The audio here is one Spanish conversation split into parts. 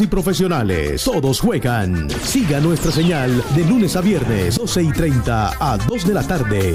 y profesionales, todos juegan. Siga nuestra señal de lunes a viernes, 12 y 30 a 2 de la tarde.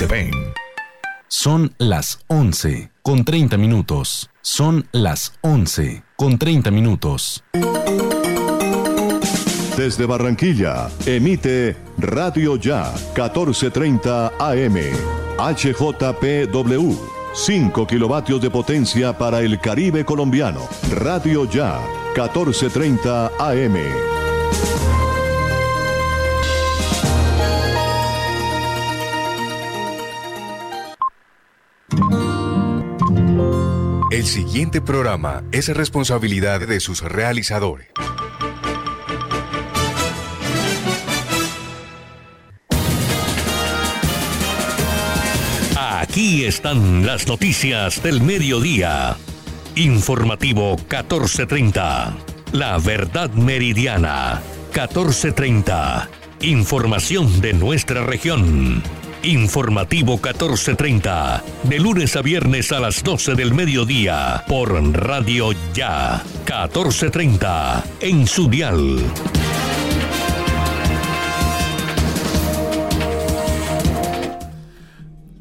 se ven. Son las 11 con 30 minutos. Son las 11 con 30 minutos. Desde Barranquilla, emite Radio Ya 1430 AM. HJPW. 5 kilovatios de potencia para el Caribe colombiano. Radio Ya 1430 AM. El siguiente programa es responsabilidad de sus realizadores. Aquí están las noticias del mediodía. Informativo 1430. La verdad meridiana 1430. Información de nuestra región. Informativo 1430. De lunes a viernes a las 12 del mediodía. Por Radio Ya. 1430. En su dial.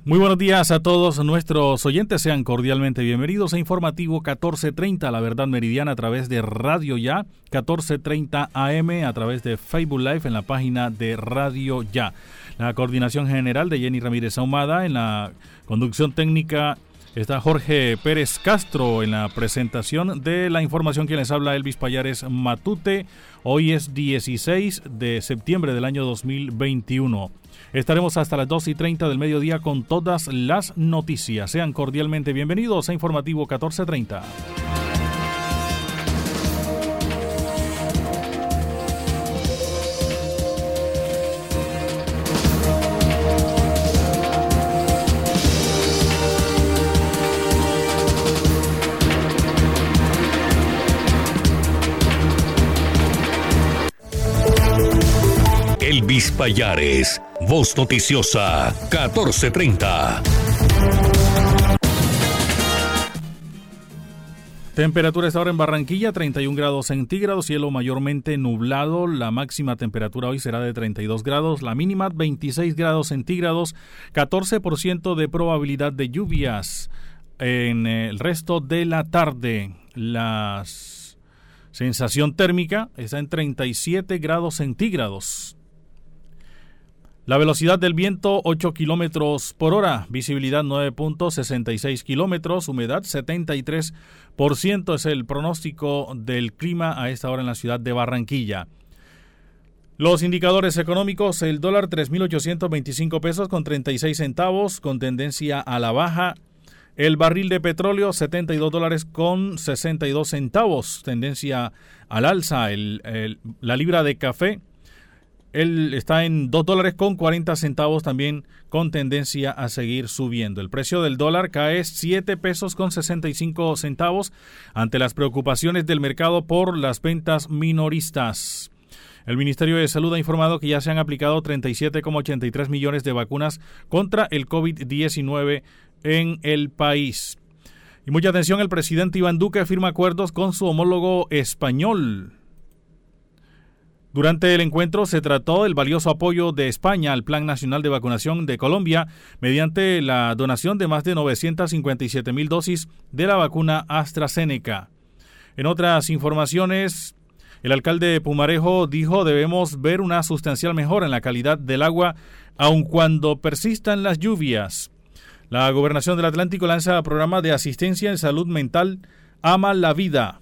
Muy buenos días a todos nuestros oyentes, sean cordialmente bienvenidos a Informativo 1430, la verdad meridiana a través de Radio Ya, 1430 AM, a través de Facebook Live en la página de Radio Ya. La coordinación general de Jenny Ramírez Ahumada, en la conducción técnica está Jorge Pérez Castro en la presentación de la información que les habla Elvis Payares Matute. Hoy es 16 de septiembre del año 2021. Estaremos hasta las 2 y 30 del mediodía con todas las noticias. Sean cordialmente bienvenidos a Informativo 1430. Payares, Voz Noticiosa, 1430. Temperatura esta hora en Barranquilla, 31 grados centígrados, cielo mayormente nublado. La máxima temperatura hoy será de 32 grados, la mínima 26 grados centígrados, 14% de probabilidad de lluvias. En el resto de la tarde, la sensación térmica está en 37 grados centígrados. La velocidad del viento 8 kilómetros por hora, visibilidad 9.66 kilómetros, humedad 73% es el pronóstico del clima a esta hora en la ciudad de Barranquilla. Los indicadores económicos, el dólar 3.825 pesos con 36 centavos, con tendencia a la baja. El barril de petróleo 72 dólares con 62 centavos, tendencia al alza. La libra de café él está en 2 dólares con 40 centavos también con tendencia a seguir subiendo. El precio del dólar cae 7 pesos con 65 centavos ante las preocupaciones del mercado por las ventas minoristas. El Ministerio de Salud ha informado que ya se han aplicado 37,83 millones de vacunas contra el COVID-19 en el país. Y mucha atención, el presidente Iván Duque firma acuerdos con su homólogo español. Durante el encuentro se trató del valioso apoyo de España al Plan Nacional de Vacunación de Colombia mediante la donación de más de 957 mil dosis de la vacuna AstraZeneca. En otras informaciones, el alcalde de Pumarejo dijo debemos ver una sustancial mejora en la calidad del agua aun cuando persistan las lluvias. La gobernación del Atlántico lanza programa de asistencia en salud mental Ama la Vida.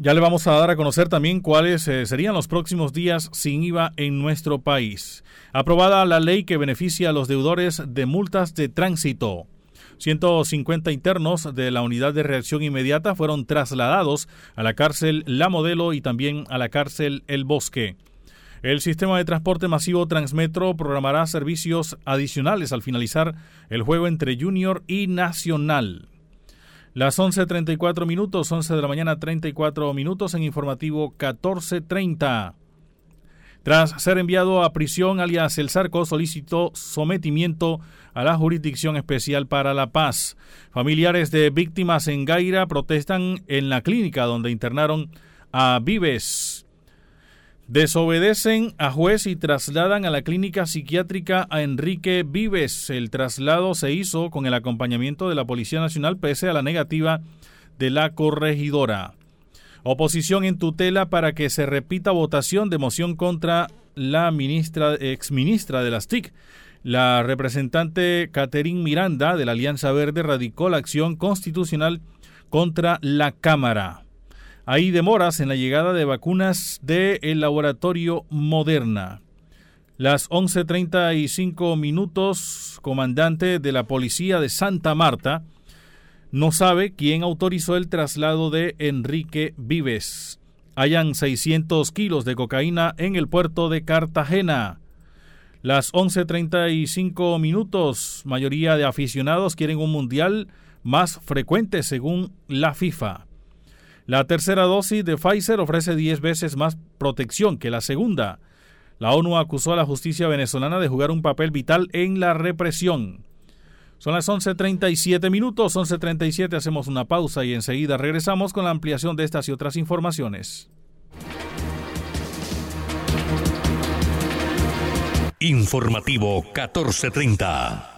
Ya le vamos a dar a conocer también cuáles eh, serían los próximos días sin IVA en nuestro país. Aprobada la ley que beneficia a los deudores de multas de tránsito. 150 internos de la unidad de reacción inmediata fueron trasladados a la cárcel La Modelo y también a la cárcel El Bosque. El sistema de transporte masivo Transmetro programará servicios adicionales al finalizar el juego entre Junior y Nacional. Las 11.34 minutos, 11 de la mañana 34 minutos en informativo 14.30. Tras ser enviado a prisión, alias El Sarco solicitó sometimiento a la Jurisdicción Especial para la Paz. Familiares de víctimas en Gaira protestan en la clínica donde internaron a Vives. Desobedecen a juez y trasladan a la clínica psiquiátrica a Enrique Vives. El traslado se hizo con el acompañamiento de la Policía Nacional pese a la negativa de la corregidora. Oposición en tutela para que se repita votación de moción contra la ministra, exministra de las TIC. La representante Catherine Miranda de la Alianza Verde radicó la acción constitucional contra la Cámara. Hay demoras en la llegada de vacunas del laboratorio Moderna. Las 11.35 minutos, comandante de la policía de Santa Marta no sabe quién autorizó el traslado de Enrique Vives. Hayan 600 kilos de cocaína en el puerto de Cartagena. Las 11.35 minutos, mayoría de aficionados quieren un mundial más frecuente según la FIFA. La tercera dosis de Pfizer ofrece 10 veces más protección que la segunda. La ONU acusó a la justicia venezolana de jugar un papel vital en la represión. Son las 11.37 minutos, 11.37 hacemos una pausa y enseguida regresamos con la ampliación de estas y otras informaciones. Informativo 1430.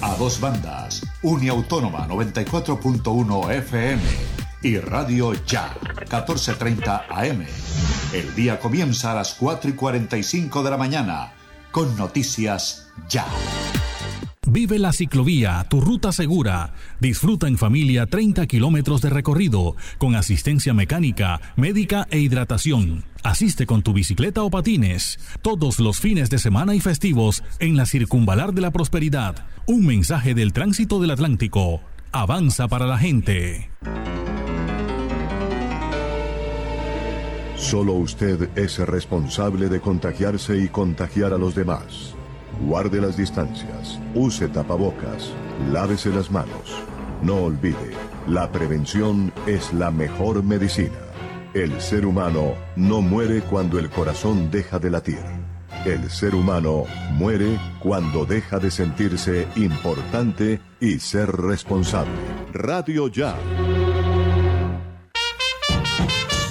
a dos bandas, Uniautónoma 94.1 FM y Radio Ya 1430 AM. El día comienza a las 4 y 45 de la mañana con Noticias Ya. Vive la ciclovía, tu ruta segura. Disfruta en familia 30 kilómetros de recorrido, con asistencia mecánica, médica e hidratación. Asiste con tu bicicleta o patines, todos los fines de semana y festivos en la Circunvalar de la Prosperidad. Un mensaje del tránsito del Atlántico. Avanza para la gente. Solo usted es responsable de contagiarse y contagiar a los demás. Guarde las distancias, use tapabocas, lávese las manos. No olvide, la prevención es la mejor medicina. El ser humano no muere cuando el corazón deja de latir. El ser humano muere cuando deja de sentirse importante y ser responsable. Radio Ya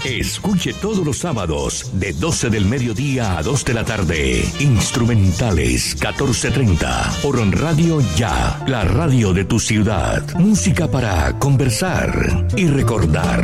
Escuche todos los sábados de 12 del mediodía a 2 de la tarde. Instrumentales 1430 por Radio Ya, la radio de tu ciudad. Música para conversar y recordar.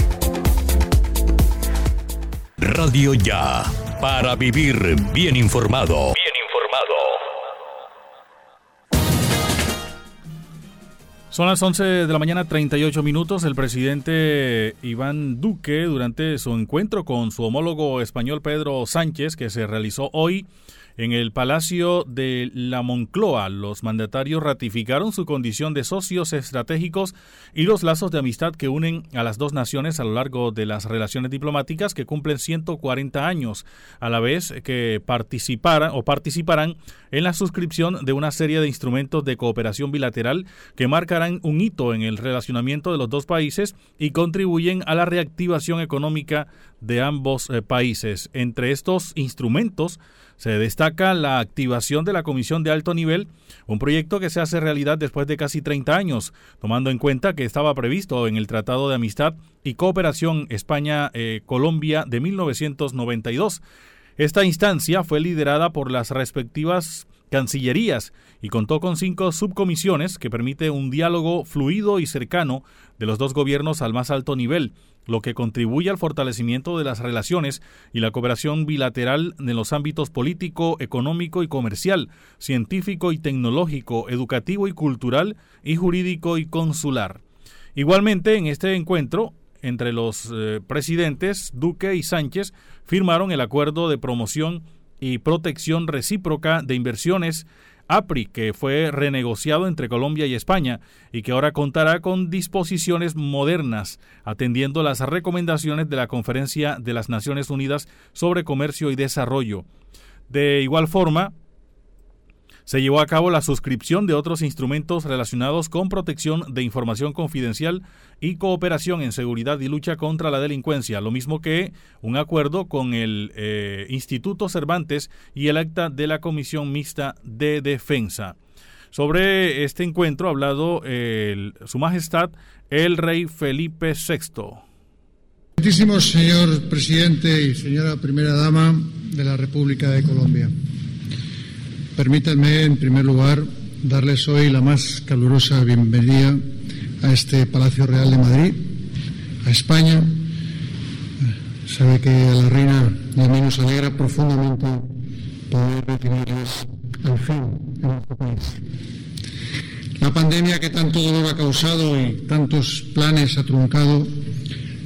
Radio Ya, para vivir bien informado. Bien informado. Son las 11 de la mañana 38 minutos. El presidente Iván Duque, durante su encuentro con su homólogo español Pedro Sánchez, que se realizó hoy En el Palacio de la Moncloa, los mandatarios ratificaron su condición de socios estratégicos y los lazos de amistad que unen a las dos naciones a lo largo de las relaciones diplomáticas que cumplen 140 años, a la vez que participaran o participarán en la suscripción de una serie de instrumentos de cooperación bilateral que marcarán un hito en el relacionamiento de los dos países y contribuyen a la reactivación económica de ambos eh, países. Entre estos instrumentos se destaca la activación de la Comisión de Alto Nivel, un proyecto que se hace realidad después de casi 30 años, tomando en cuenta que estaba previsto en el Tratado de Amistad y Cooperación España-Colombia de 1992. Esta instancia fue liderada por las respectivas cancillerías y contó con cinco subcomisiones que permite un diálogo fluido y cercano de los dos gobiernos al más alto nivel, lo que contribuye al fortalecimiento de las relaciones y la cooperación bilateral en los ámbitos político, económico y comercial, científico y tecnológico, educativo y cultural y jurídico y consular. Igualmente, en este encuentro, entre los eh, presidentes Duque y Sánchez firmaron el acuerdo de promoción y protección recíproca de inversiones APRI, que fue renegociado entre Colombia y España y que ahora contará con disposiciones modernas, atendiendo las recomendaciones de la Conferencia de las Naciones Unidas sobre Comercio y Desarrollo. De igual forma, se llevó a cabo la suscripción de otros instrumentos relacionados con protección de información confidencial y cooperación en seguridad y lucha contra la delincuencia, lo mismo que un acuerdo con el eh, Instituto Cervantes y el acta de la Comisión Mixta de Defensa. Sobre este encuentro ha hablado Su Majestad el Rey Felipe VI. señor presidente y señora primera dama de la República de Colombia. Permítanme, en primer lugar, darles hoy la más calurosa bienvenida a este Palacio Real de Madrid, a España. Sabe que a la reina y a mí nos alegra profundamente poder recibirles al fin en nuestro país. La pandemia que tanto dolor ha causado y tantos planes ha truncado,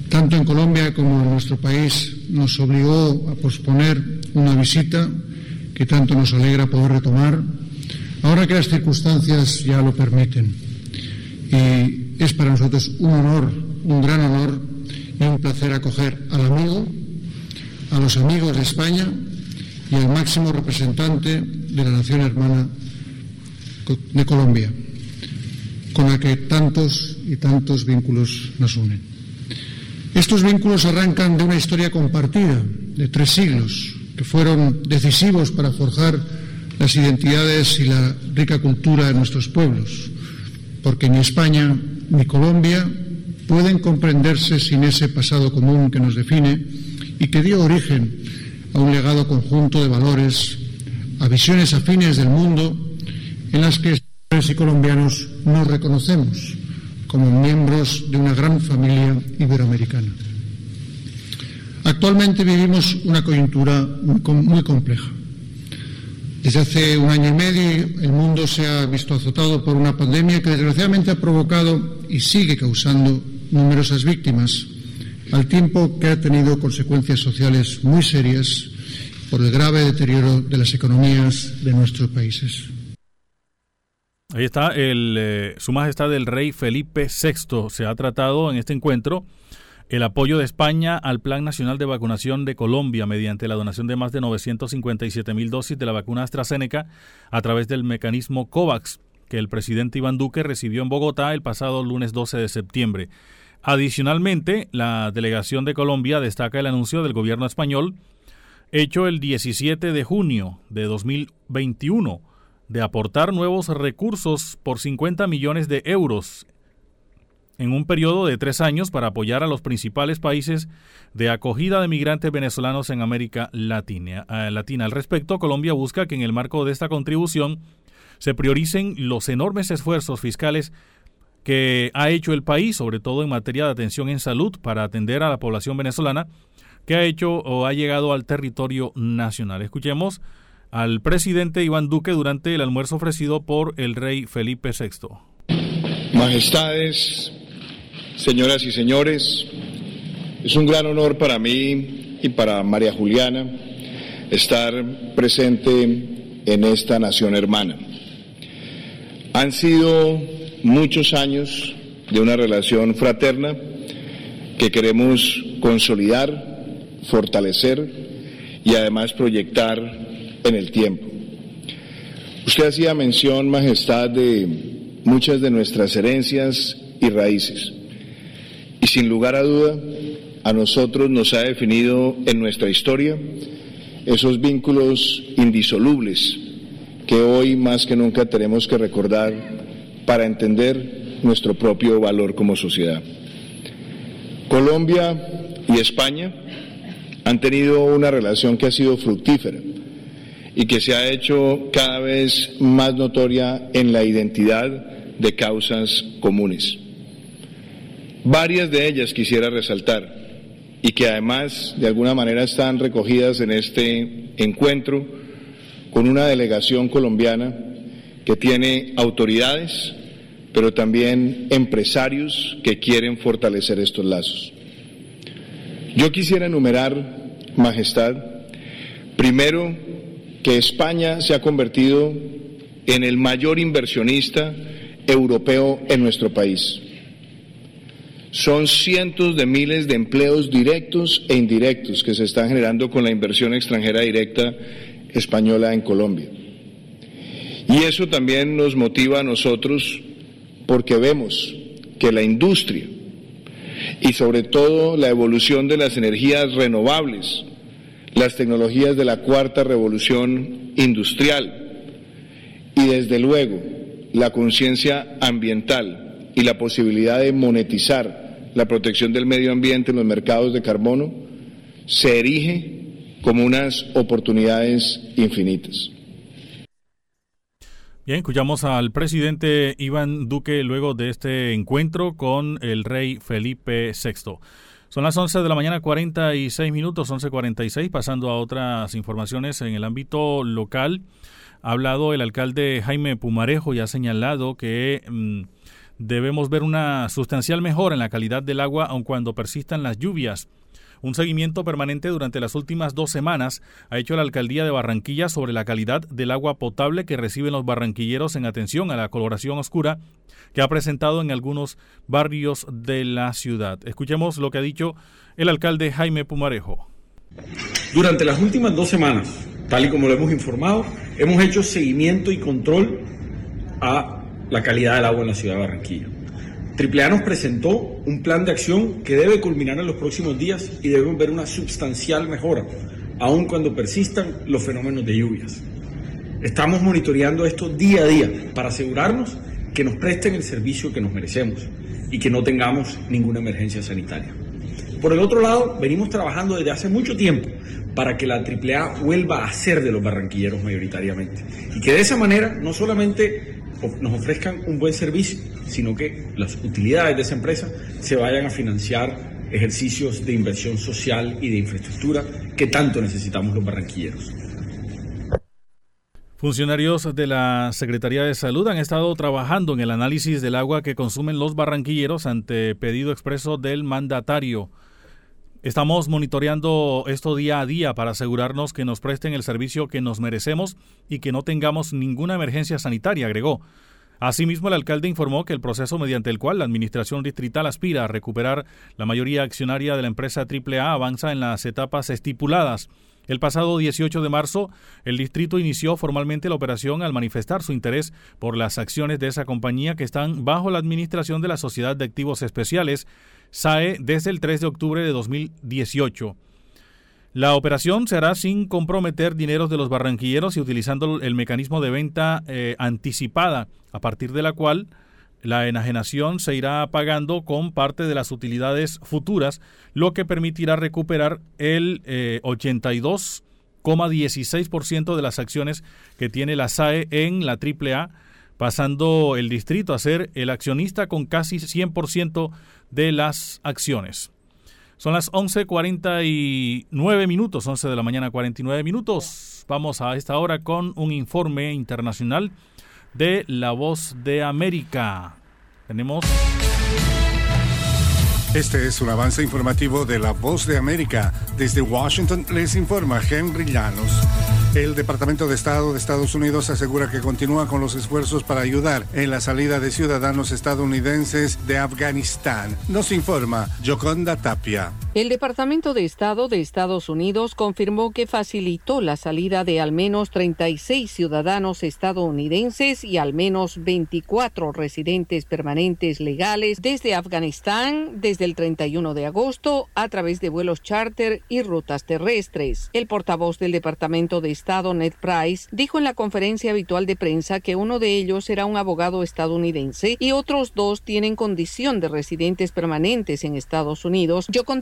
tanto en Colombia como en nuestro país, nos obligó a posponer una visita que tanto nos alegra poder retomar, ahora que las circunstancias ya lo permiten. Y es para nosotros un honor, un gran honor y un placer acoger al amigo, a los amigos de España y al máximo representante de la nación hermana de Colombia, con la que tantos y tantos vínculos nos unen. Estos vínculos arrancan de una historia compartida de tres siglos, que fueron decisivos para forjar las identidades y la rica cultura de nuestros pueblos, porque ni España ni Colombia pueden comprenderse sin ese pasado común que nos define y que dio origen a un legado conjunto de valores, a visiones afines del mundo en las que españoles y colombianos nos reconocemos como miembros de una gran familia iberoamericana. Actualmente vivimos una coyuntura muy, compleja. Desde hace un año y medio el mundo se ha visto azotado por una pandemia que desgraciadamente ha provocado y sigue causando numerosas víctimas, al tiempo que ha tenido consecuencias sociales muy serias por el grave deterioro de las economías de nuestros países. Ahí está el, eh, Su Majestad el Rey Felipe VI. Se ha tratado en este encuentro el apoyo de España al Plan Nacional de Vacunación de Colombia mediante la donación de más de 957 mil dosis de la vacuna AstraZeneca a través del mecanismo COVAX que el presidente Iván Duque recibió en Bogotá el pasado lunes 12 de septiembre. Adicionalmente, la delegación de Colombia destaca el anuncio del gobierno español hecho el 17 de junio de 2021 de aportar nuevos recursos por 50 millones de euros en un periodo de tres años para apoyar a los principales países de acogida de migrantes venezolanos en América Latina. Eh, Latina. Al respecto, Colombia busca que en el marco de esta contribución se prioricen los enormes esfuerzos fiscales que ha hecho el país, sobre todo en materia de atención en salud, para atender a la población venezolana que ha hecho o ha llegado al territorio nacional. Escuchemos al presidente Iván Duque durante el almuerzo ofrecido por el rey Felipe VI. Majestades, Señoras y señores, es un gran honor para mí y para María Juliana estar presente en esta nación hermana. Han sido muchos años de una relación fraterna que queremos consolidar, fortalecer y además proyectar en el tiempo. Usted hacía mención, Majestad, de muchas de nuestras herencias y raíces. Y sin lugar a duda, a nosotros nos ha definido en nuestra historia esos vínculos indisolubles que hoy más que nunca tenemos que recordar para entender nuestro propio valor como sociedad. Colombia y España han tenido una relación que ha sido fructífera y que se ha hecho cada vez más notoria en la identidad de causas comunes. Varias de ellas quisiera resaltar y que además de alguna manera están recogidas en este encuentro con una delegación colombiana que tiene autoridades, pero también empresarios que quieren fortalecer estos lazos. Yo quisiera enumerar, Majestad, primero que España se ha convertido en el mayor inversionista europeo en nuestro país. Son cientos de miles de empleos directos e indirectos que se están generando con la inversión extranjera directa española en Colombia. Y eso también nos motiva a nosotros porque vemos que la industria y sobre todo la evolución de las energías renovables, las tecnologías de la cuarta revolución industrial y desde luego la conciencia ambiental y la posibilidad de monetizar la protección del medio ambiente en los mercados de carbono, se erige como unas oportunidades infinitas. Bien, escuchamos al presidente Iván Duque luego de este encuentro con el rey Felipe VI. Son las 11 de la mañana, 46 minutos, 11.46, pasando a otras informaciones en el ámbito local. Ha hablado el alcalde Jaime Pumarejo y ha señalado que mm, debemos ver una sustancial mejora en la calidad del agua aun cuando persistan las lluvias. Un seguimiento permanente durante las últimas dos semanas ha hecho la alcaldía de Barranquilla sobre la calidad del agua potable que reciben los barranquilleros en atención a la coloración oscura que ha presentado en algunos barrios de la ciudad. Escuchemos lo que ha dicho el alcalde Jaime Pumarejo. Durante las últimas dos semanas, tal y como lo hemos informado, hemos hecho seguimiento y control a la calidad del agua en la ciudad de Barranquilla. AAA nos presentó un plan de acción que debe culminar en los próximos días y debemos ver una sustancial mejora, aun cuando persistan los fenómenos de lluvias. Estamos monitoreando esto día a día para asegurarnos que nos presten el servicio que nos merecemos y que no tengamos ninguna emergencia sanitaria. Por el otro lado, venimos trabajando desde hace mucho tiempo para que la AAA vuelva a ser de los barranquilleros mayoritariamente y que de esa manera no solamente nos ofrezcan un buen servicio, sino que las utilidades de esa empresa se vayan a financiar ejercicios de inversión social y de infraestructura que tanto necesitamos los barranquilleros. Funcionarios de la Secretaría de Salud han estado trabajando en el análisis del agua que consumen los barranquilleros ante pedido expreso del mandatario. Estamos monitoreando esto día a día para asegurarnos que nos presten el servicio que nos merecemos y que no tengamos ninguna emergencia sanitaria, agregó. Asimismo, el alcalde informó que el proceso mediante el cual la Administración Distrital aspira a recuperar la mayoría accionaria de la empresa AAA avanza en las etapas estipuladas. El pasado 18 de marzo, el distrito inició formalmente la operación al manifestar su interés por las acciones de esa compañía que están bajo la administración de la Sociedad de Activos Especiales, SAE desde el 3 de octubre de 2018. La operación se hará sin comprometer dineros de los barranquilleros y utilizando el mecanismo de venta eh, anticipada, a partir de la cual la enajenación se irá pagando con parte de las utilidades futuras, lo que permitirá recuperar el 82,16% eh, de las acciones que tiene la SAE en la AAA, pasando el distrito a ser el accionista con casi 100% de las acciones. Son las 11.49 minutos, 11 de la mañana 49 minutos. Vamos a esta hora con un informe internacional de La Voz de América. Tenemos... Este es un avance informativo de La Voz de América. Desde Washington les informa Henry Llanos. El Departamento de Estado de Estados Unidos asegura que continúa con los esfuerzos para ayudar en la salida de ciudadanos estadounidenses de Afganistán. Nos informa Joconda Tapia. El Departamento de Estado de Estados Unidos confirmó que facilitó la salida de al menos 36 ciudadanos estadounidenses y al menos 24 residentes permanentes legales desde Afganistán desde el 31 de agosto a través de vuelos charter y rutas terrestres. El portavoz del Departamento de Estado, Ned Price, dijo en la conferencia habitual de prensa que uno de ellos era un abogado estadounidense y otros dos tienen condición de residentes permanentes en Estados Unidos. Yo con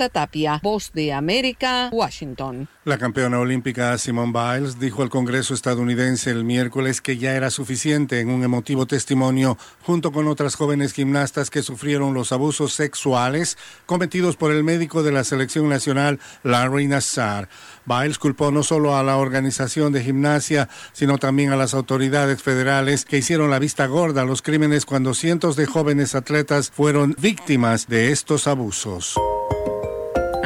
Voz de América, Washington. La campeona olímpica Simone Biles dijo al Congreso estadounidense el miércoles que ya era suficiente en un emotivo testimonio junto con otras jóvenes gimnastas que sufrieron los abusos sexuales cometidos por el médico de la selección nacional Larry Nassar. Biles culpó no solo a la organización de gimnasia, sino también a las autoridades federales que hicieron la vista gorda a los crímenes cuando cientos de jóvenes atletas fueron víctimas de estos abusos.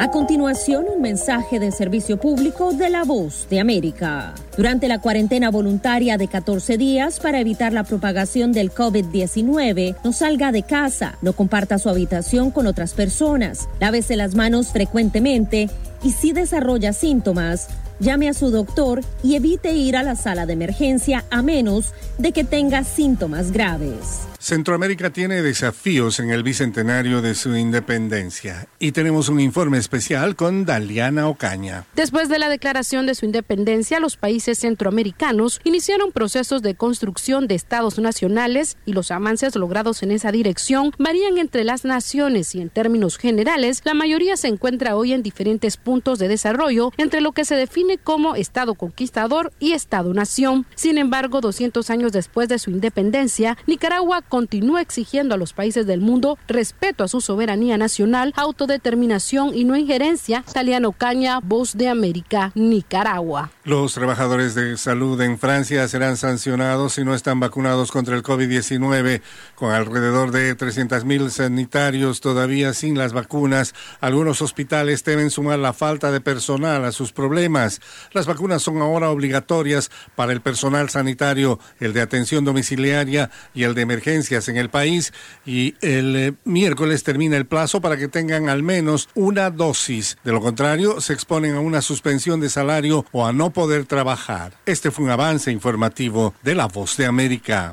A continuación, un mensaje del servicio público de la voz de América. Durante la cuarentena voluntaria de 14 días para evitar la propagación del COVID-19, no salga de casa, no comparta su habitación con otras personas, lávese las manos frecuentemente y si desarrolla síntomas, llame a su doctor y evite ir a la sala de emergencia a menos de que tenga síntomas graves. Centroamérica tiene desafíos en el bicentenario de su independencia y tenemos un informe especial con Daliana Ocaña. Después de la declaración de su independencia, los países centroamericanos iniciaron procesos de construcción de estados nacionales y los avances logrados en esa dirección varían entre las naciones y en términos generales la mayoría se encuentra hoy en diferentes puntos de desarrollo entre lo que se define como estado conquistador y estado nación. Sin embargo, 200 años después de su independencia, Nicaragua continúa exigiendo a los países del mundo respeto a su soberanía nacional, autodeterminación y no injerencia. Taliano Caña, Voz de América, Nicaragua. Los trabajadores de salud en Francia serán sancionados si no están vacunados contra el COVID-19, con alrededor de 300.000 sanitarios todavía sin las vacunas. Algunos hospitales temen sumar la falta de personal a sus problemas. Las vacunas son ahora obligatorias para el personal sanitario, el de atención domiciliaria y el de emergencia en el país y el eh, miércoles termina el plazo para que tengan al menos una dosis. De lo contrario, se exponen a una suspensión de salario o a no poder trabajar. Este fue un avance informativo de La Voz de América.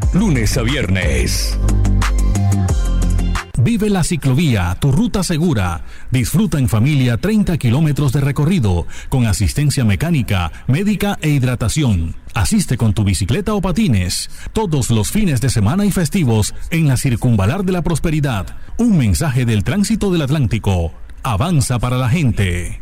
Lunes a viernes. Vive la ciclovía, tu ruta segura. Disfruta en familia 30 kilómetros de recorrido, con asistencia mecánica, médica e hidratación. Asiste con tu bicicleta o patines, todos los fines de semana y festivos en la Circunvalar de la Prosperidad. Un mensaje del tránsito del Atlántico. Avanza para la gente.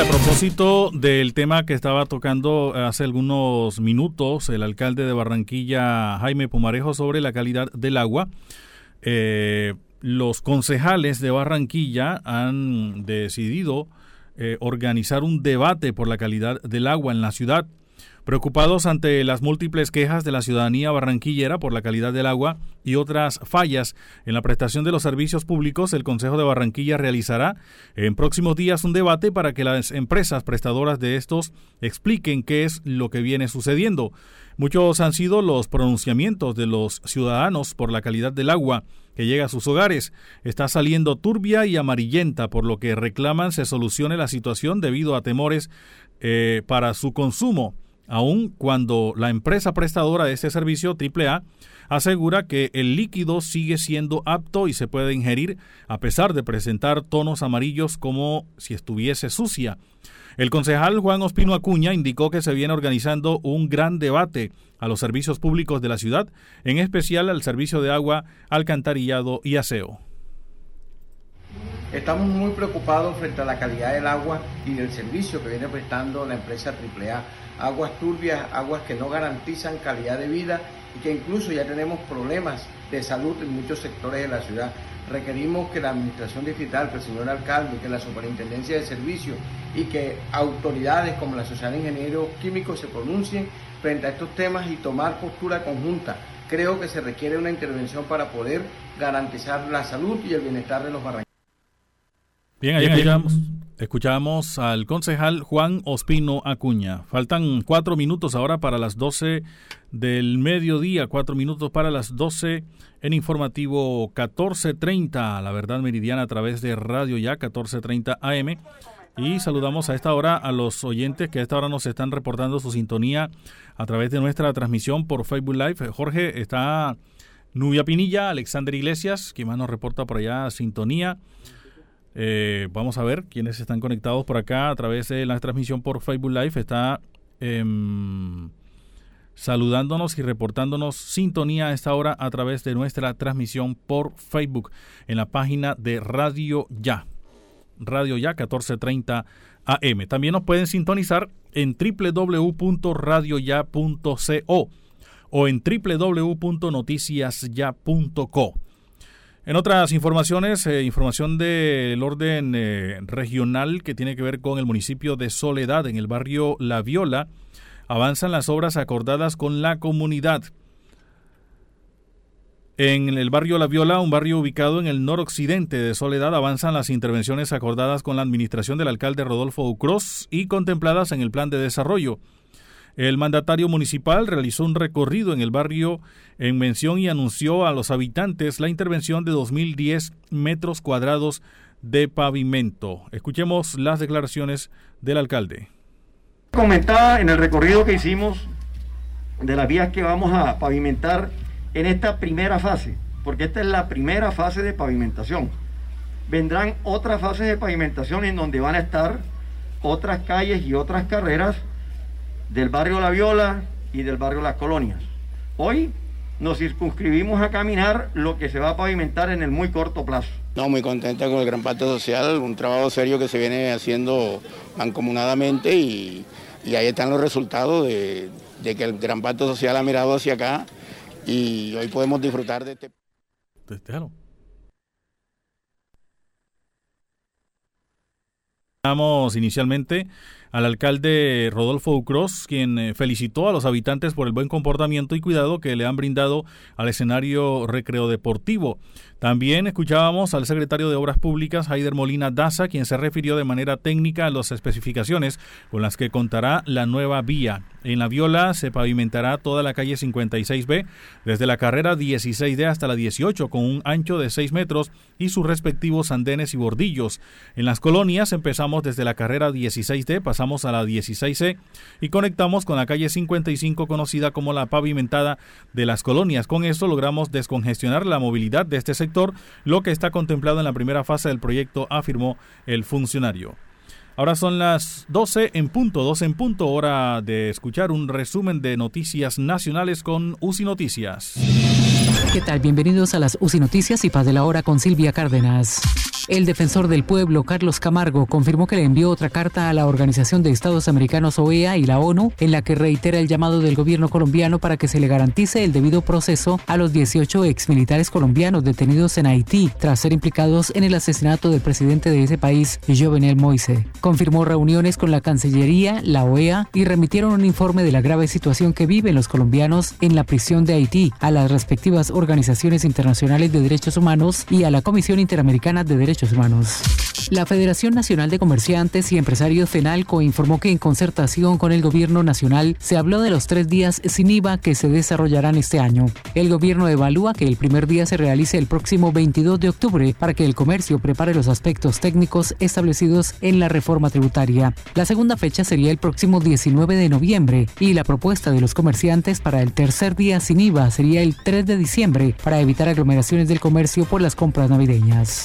A propósito del tema que estaba tocando hace algunos minutos el alcalde de Barranquilla, Jaime Pumarejo, sobre la calidad del agua, eh, los concejales de Barranquilla han decidido eh, organizar un debate por la calidad del agua en la ciudad. Preocupados ante las múltiples quejas de la ciudadanía barranquillera por la calidad del agua y otras fallas en la prestación de los servicios públicos, el Consejo de Barranquilla realizará en próximos días un debate para que las empresas prestadoras de estos expliquen qué es lo que viene sucediendo. Muchos han sido los pronunciamientos de los ciudadanos por la calidad del agua que llega a sus hogares. Está saliendo turbia y amarillenta, por lo que reclaman se solucione la situación debido a temores eh, para su consumo aun cuando la empresa prestadora de este servicio AAA asegura que el líquido sigue siendo apto y se puede ingerir a pesar de presentar tonos amarillos como si estuviese sucia. El concejal Juan Ospino Acuña indicó que se viene organizando un gran debate a los servicios públicos de la ciudad, en especial al servicio de agua, alcantarillado y aseo. Estamos muy preocupados frente a la calidad del agua y del servicio que viene prestando la empresa AAA aguas turbias, aguas que no garantizan calidad de vida y que incluso ya tenemos problemas de salud en muchos sectores de la ciudad. Requerimos que la Administración Digital, que el señor alcalde, que la Superintendencia de Servicios y que autoridades como la Sociedad de Ingenieros Químicos se pronuncien frente a estos temas y tomar postura conjunta. Creo que se requiere una intervención para poder garantizar la salud y el bienestar de los barranquilleros. Bien, ahí Escuchamos al concejal Juan Ospino Acuña. Faltan cuatro minutos ahora para las doce del mediodía, cuatro minutos para las doce en informativo 1430, la verdad meridiana a través de Radio Ya 1430 AM. Y saludamos a esta hora a los oyentes que a esta hora nos están reportando su sintonía a través de nuestra transmisión por Facebook Live. Jorge está Nubia Pinilla, Alexander Iglesias, quien más nos reporta por allá sintonía. Eh, vamos a ver quiénes están conectados por acá a través de la transmisión por Facebook Live. Está em, saludándonos y reportándonos sintonía a esta hora a través de nuestra transmisión por Facebook en la página de Radio Ya. Radio Ya 1430 AM. También nos pueden sintonizar en www.radioya.co o en www.noticiasya.co. En otras informaciones, eh, información del orden eh, regional que tiene que ver con el municipio de Soledad, en el barrio La Viola, avanzan las obras acordadas con la comunidad. En el barrio La Viola, un barrio ubicado en el noroccidente de Soledad, avanzan las intervenciones acordadas con la administración del alcalde Rodolfo Ucros y contempladas en el plan de desarrollo. El mandatario municipal realizó un recorrido en el barrio en mención y anunció a los habitantes la intervención de 2.010 metros cuadrados de pavimento. Escuchemos las declaraciones del alcalde. Comentaba en el recorrido que hicimos de las vías que vamos a pavimentar en esta primera fase, porque esta es la primera fase de pavimentación. Vendrán otras fases de pavimentación en donde van a estar otras calles y otras carreras del barrio La Viola y del barrio Las Colonias. Hoy nos circunscribimos a caminar lo que se va a pavimentar en el muy corto plazo. No, muy contenta con el Gran Pacto Social, un trabajo serio que se viene haciendo mancomunadamente y y ahí están los resultados de, de que el gran pacto social ha mirado hacia acá y hoy podemos disfrutar de este... Vamos inicialmente al alcalde Rodolfo Ucros, quien eh, felicitó a los habitantes por el buen comportamiento y cuidado que le han brindado al escenario recreo deportivo. También escuchábamos al secretario de Obras Públicas, Haider Molina Daza, quien se refirió de manera técnica a las especificaciones con las que contará la nueva vía. En la Viola se pavimentará toda la calle 56B, desde la carrera 16D hasta la 18, con un ancho de 6 metros y sus respectivos andenes y bordillos. En las colonias empezamos desde la carrera 16D, pasamos a la 16C y conectamos con la calle 55, conocida como la pavimentada de las colonias. Con esto logramos descongestionar la movilidad de este sector lo que está contemplado en la primera fase del proyecto, afirmó el funcionario. Ahora son las 12 en punto, 12 en punto, hora de escuchar un resumen de noticias nacionales con UCI Noticias. ¿Qué tal? Bienvenidos a las UCI Noticias y Paz de la Hora con Silvia Cárdenas. El defensor del pueblo, Carlos Camargo, confirmó que le envió otra carta a la Organización de Estados Americanos OEA y la ONU en la que reitera el llamado del gobierno colombiano para que se le garantice el debido proceso a los 18 exmilitares colombianos detenidos en Haití tras ser implicados en el asesinato del presidente de ese país, Jovenel Moise. Confirmó reuniones con la Cancillería, la OEA y remitieron un informe de la grave situación que viven los colombianos en la prisión de Haití a las respectivas organizaciones internacionales de derechos humanos y a la Comisión Interamericana de Derechos Humanos. La Federación Nacional de Comerciantes y Empresarios FENALCO informó que en concertación con el Gobierno Nacional se habló de los tres días sin IVA que se desarrollarán este año. El gobierno evalúa que el primer día se realice el próximo 22 de octubre para que el comercio prepare los aspectos técnicos establecidos en la reforma tributaria. La segunda fecha sería el próximo 19 de noviembre y la propuesta de los comerciantes para el tercer día sin IVA sería el 3 de diciembre para evitar aglomeraciones del comercio por las compras navideñas.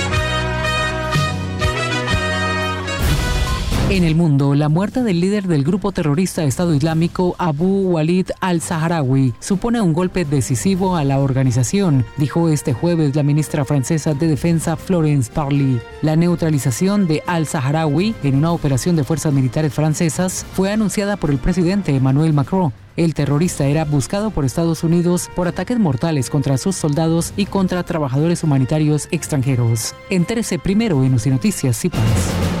En el mundo, la muerte del líder del grupo terrorista Estado Islámico Abu Walid al-Saharaui supone un golpe decisivo a la organización, dijo este jueves la ministra francesa de Defensa Florence Parly. La neutralización de al-Saharaui en una operación de fuerzas militares francesas fue anunciada por el presidente Emmanuel Macron. El terrorista era buscado por Estados Unidos por ataques mortales contra sus soldados y contra trabajadores humanitarios extranjeros. Entérese primero en UCI Noticias CIPAS.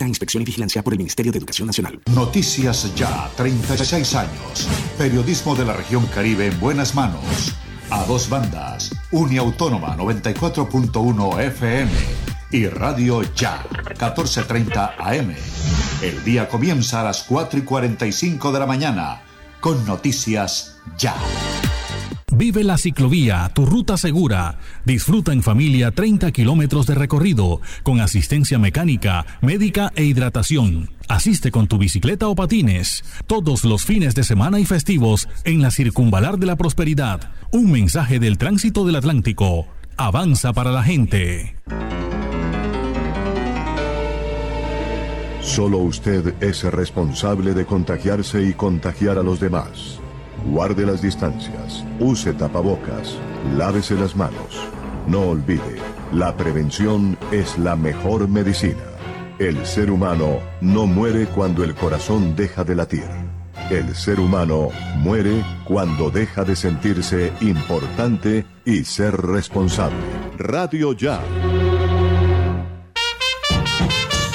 Inspección y vigilancia por el Ministerio de Educación Nacional. Noticias Ya, 36 años. Periodismo de la región Caribe en buenas manos. A dos bandas. Uniautónoma 94.1 FM y Radio Ya 1430 AM. El día comienza a las 4 y 45 de la mañana con Noticias Ya. Vive la ciclovía, tu ruta segura. Disfruta en familia 30 kilómetros de recorrido, con asistencia mecánica, médica e hidratación. Asiste con tu bicicleta o patines, todos los fines de semana y festivos en la Circunvalar de la Prosperidad. Un mensaje del tránsito del Atlántico. Avanza para la gente. Solo usted es responsable de contagiarse y contagiar a los demás. Guarde las distancias, use tapabocas, lávese las manos. No olvide, la prevención es la mejor medicina. El ser humano no muere cuando el corazón deja de latir. El ser humano muere cuando deja de sentirse importante y ser responsable. Radio Ya.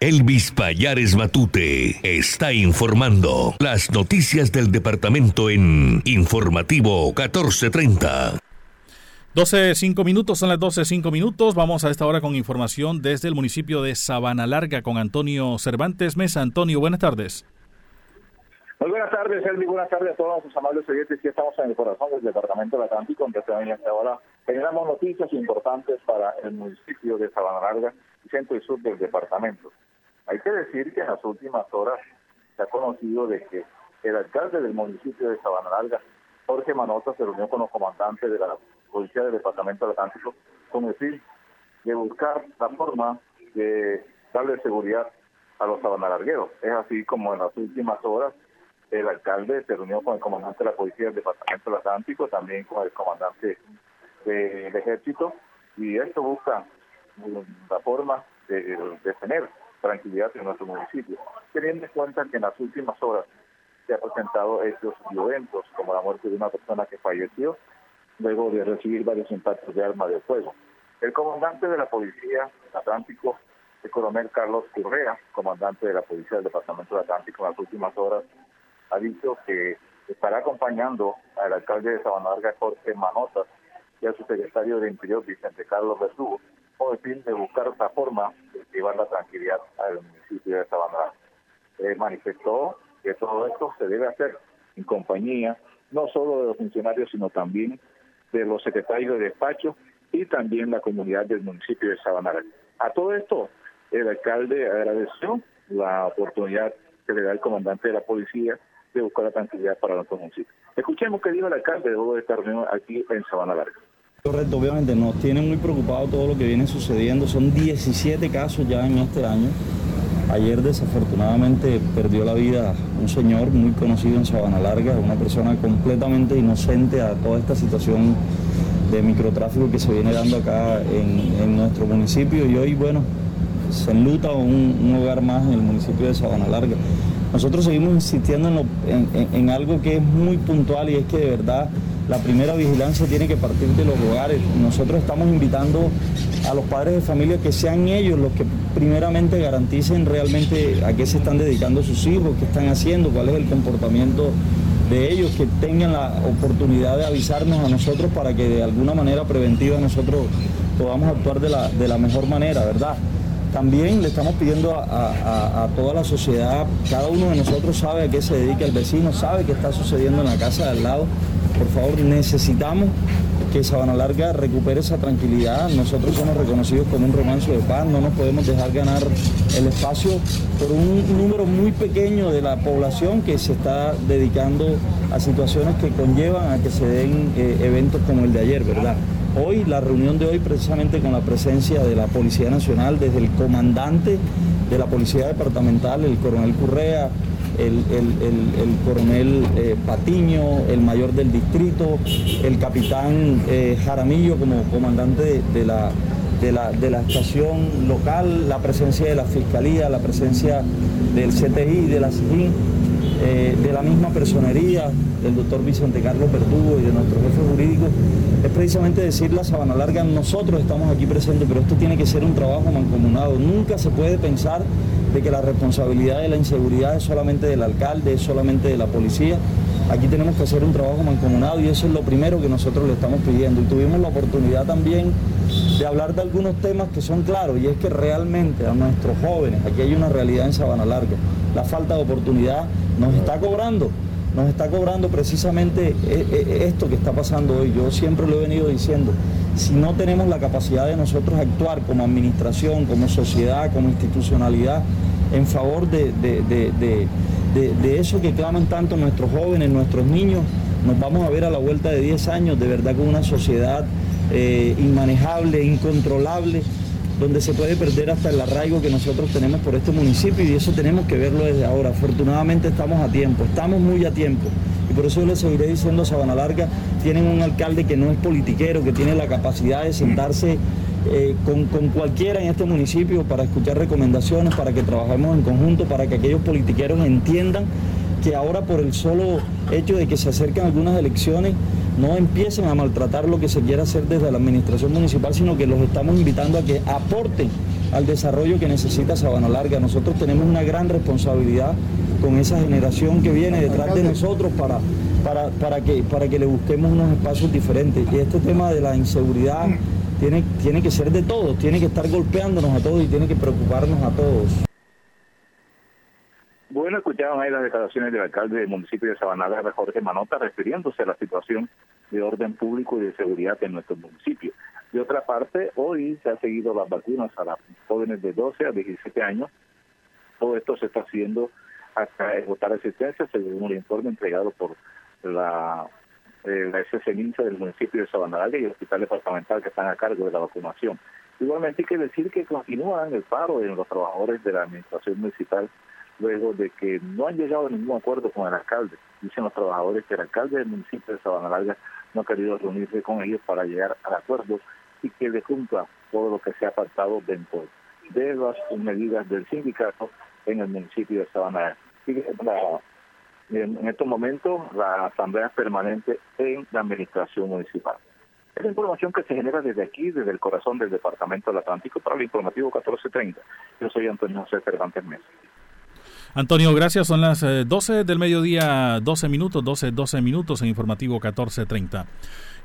Elvis Payares Matute está informando las noticias del departamento en Informativo 1430. 12, 5 minutos, son las 12, 5 minutos. Vamos a esta hora con información desde el municipio de Sabana Larga con Antonio Cervantes Mesa. Antonio, buenas tardes. Muy buenas tardes, Elvi. Buenas tardes a todos los amables oyentes. Aquí estamos en el corazón del Departamento del Atlántico, donde hasta ahora generamos noticias importantes para el municipio de Sabana Larga centro y sur del departamento. Hay que decir que en las últimas horas se ha conocido de que el alcalde del municipio de Sabana Larga, Jorge Manota, se reunió con los comandantes de la Policía del Departamento del Atlántico con el fin de buscar la forma de darle seguridad a los sabanalargueros. Es así como en las últimas horas el alcalde se reunió con el comandante de la Policía del Departamento del Atlántico, también con el comandante del Ejército, y esto busca la forma de, de tener tranquilidad en nuestro municipio, teniendo en cuenta que en las últimas horas se ha presentado hechos violentos, como la muerte de una persona que falleció luego de recibir varios impactos de arma de fuego. El comandante de la Policía Atlántico, el coronel Carlos Correa, comandante de la Policía del Departamento del Atlántico en las últimas horas, ha dicho que estará acompañando al alcalde de Sabana Larga, Jorge Manotas, y a su secretario de Interior, Vicente Carlos Verdugo, con el fin de buscar otra forma de llevar la tranquilidad al municipio de Sabana. Eh, manifestó que todo esto se debe hacer en compañía no solo de los funcionarios, sino también de los secretarios de despacho y también la comunidad del municipio de Sabana. A todo esto, el alcalde agradeció la oportunidad que le da el comandante de la policía de buscar la tranquilidad para nuestro municipio. Escuchemos qué dijo el alcalde luego de esta reunión aquí en Sabana Larga. Obviamente nos tiene muy preocupado todo lo que viene sucediendo. Son 17 casos ya en este año. Ayer desafortunadamente perdió la vida un señor muy conocido en Sabana Larga, una persona completamente inocente a toda esta situación de microtráfico que se viene dando acá en, nuestro municipio y hoy, bueno, se enluta un, un, hogar más en el municipio de Sabana Larga. Nosotros seguimos insistiendo en, en algo que es muy puntual y es que de verdad la primera vigilancia tiene que partir de los hogares. Nosotros estamos invitando a los padres de familia que sean ellos los que primeramente garanticen realmente a qué se están dedicando sus hijos, qué están haciendo, cuál es el comportamiento de ellos, que tengan la oportunidad de avisarnos a nosotros para que de alguna manera preventiva nosotros podamos actuar de la, de la mejor manera, ¿verdad? También le estamos pidiendo a, a, toda la sociedad, cada uno de nosotros sabe a qué se dedica el vecino, sabe qué está sucediendo en la casa de al lado, por favor, necesitamos que Sabana Larga recupere esa tranquilidad. Nosotros somos reconocidos como un romanzo de paz, no nos podemos dejar ganar el espacio por un número muy pequeño de la población que se está dedicando a situaciones que conllevan a que se den eh, eventos como el de ayer, ¿verdad? Hoy, la reunión de hoy precisamente con la presencia de la Policía Nacional, desde el comandante de la Policía Departamental, el coronel Correa, el, coronel eh, Patiño, el mayor del distrito, el capitán eh, Jaramillo como comandante de, la, de, la, estación local, la presencia de la Fiscalía, la presencia del CTI, de la SIGIN, eh, de la misma personería, del doctor Vicente Carlos Verdugo y de nuestro jefe jurídico, es precisamente decir la Sabana Larga, nosotros estamos aquí presentes, pero esto tiene que ser un trabajo mancomunado. Nunca se puede pensar de que la responsabilidad de la inseguridad es solamente del alcalde, es solamente de la policía. Aquí tenemos que hacer un trabajo mancomunado y eso es lo primero que nosotros le estamos pidiendo. Y tuvimos la oportunidad también de hablar de algunos temas que son claros y es que realmente a nuestros jóvenes, aquí hay una realidad en Sabana Larga, la falta de oportunidad nos está cobrando nos está cobrando precisamente eh, eh, esto que está pasando hoy. Yo siempre lo he venido diciendo, si no tenemos la capacidad de nosotros actuar como administración, como sociedad, como institucionalidad, en favor de, eso que claman tanto nuestros jóvenes, nuestros niños, nos vamos a ver a la vuelta de 10 años de verdad con una sociedad eh, inmanejable, incontrolable donde se puede perder hasta el arraigo que nosotros tenemos por este municipio y eso tenemos que verlo desde ahora. Afortunadamente estamos a tiempo, estamos muy a tiempo. Y por eso les seguiré diciendo Sabana Larga, tienen un alcalde que no es politiquero, que tiene la capacidad de sentarse eh, con, con, cualquiera en este municipio para escuchar recomendaciones, para que trabajemos en conjunto, para que aquellos politiqueros entiendan que ahora por el solo hecho de que se acercan algunas elecciones no empiecen a maltratar lo que se quiera hacer desde la administración municipal, sino que los estamos invitando a que aporten al desarrollo que necesita Sabana Larga. Nosotros tenemos una gran responsabilidad con esa generación que viene detrás de nosotros para, para, para, que, para que le busquemos unos espacios diferentes. Y este tema de la inseguridad tiene, tiene que ser de todos, tiene que estar golpeándonos a todos y tiene que preocuparnos a todos. Bueno, escucharon ahí las declaraciones del alcalde del municipio de Sabanaga, Jorge Manota, refiriéndose a la situación de orden público y de seguridad en nuestro municipio. De otra parte, hoy se han seguido las vacunas a las jóvenes de 12 a 17 años. Todo esto se está haciendo hasta agotar existencia, según un informe entregado por la, eh, del municipio de Sabanaga y el hospital departamental que están a cargo de la vacunación. Igualmente hay que decir que continúan el paro en los trabajadores de la administración municipal luego de que no han llegado a ningún acuerdo con el alcalde. Dicen los trabajadores que el alcalde del municipio de Sabana Larga no ha querido reunirse con ellos para llegar al acuerdo y que le todo lo que se ha apartado dentro de las medidas del sindicato en el municipio de Sabana Larga. en estos momentos, la asamblea permanente en la administración municipal. Es la información que se genera desde aquí, desde el corazón del Departamento del Atlántico, para el informativo 1430. Yo soy Antonio José Cervantes Mesa. Antonio, gracias. Son las 12 eh, del mediodía, 12 minutos, 12, 12 minutos en informativo 1430.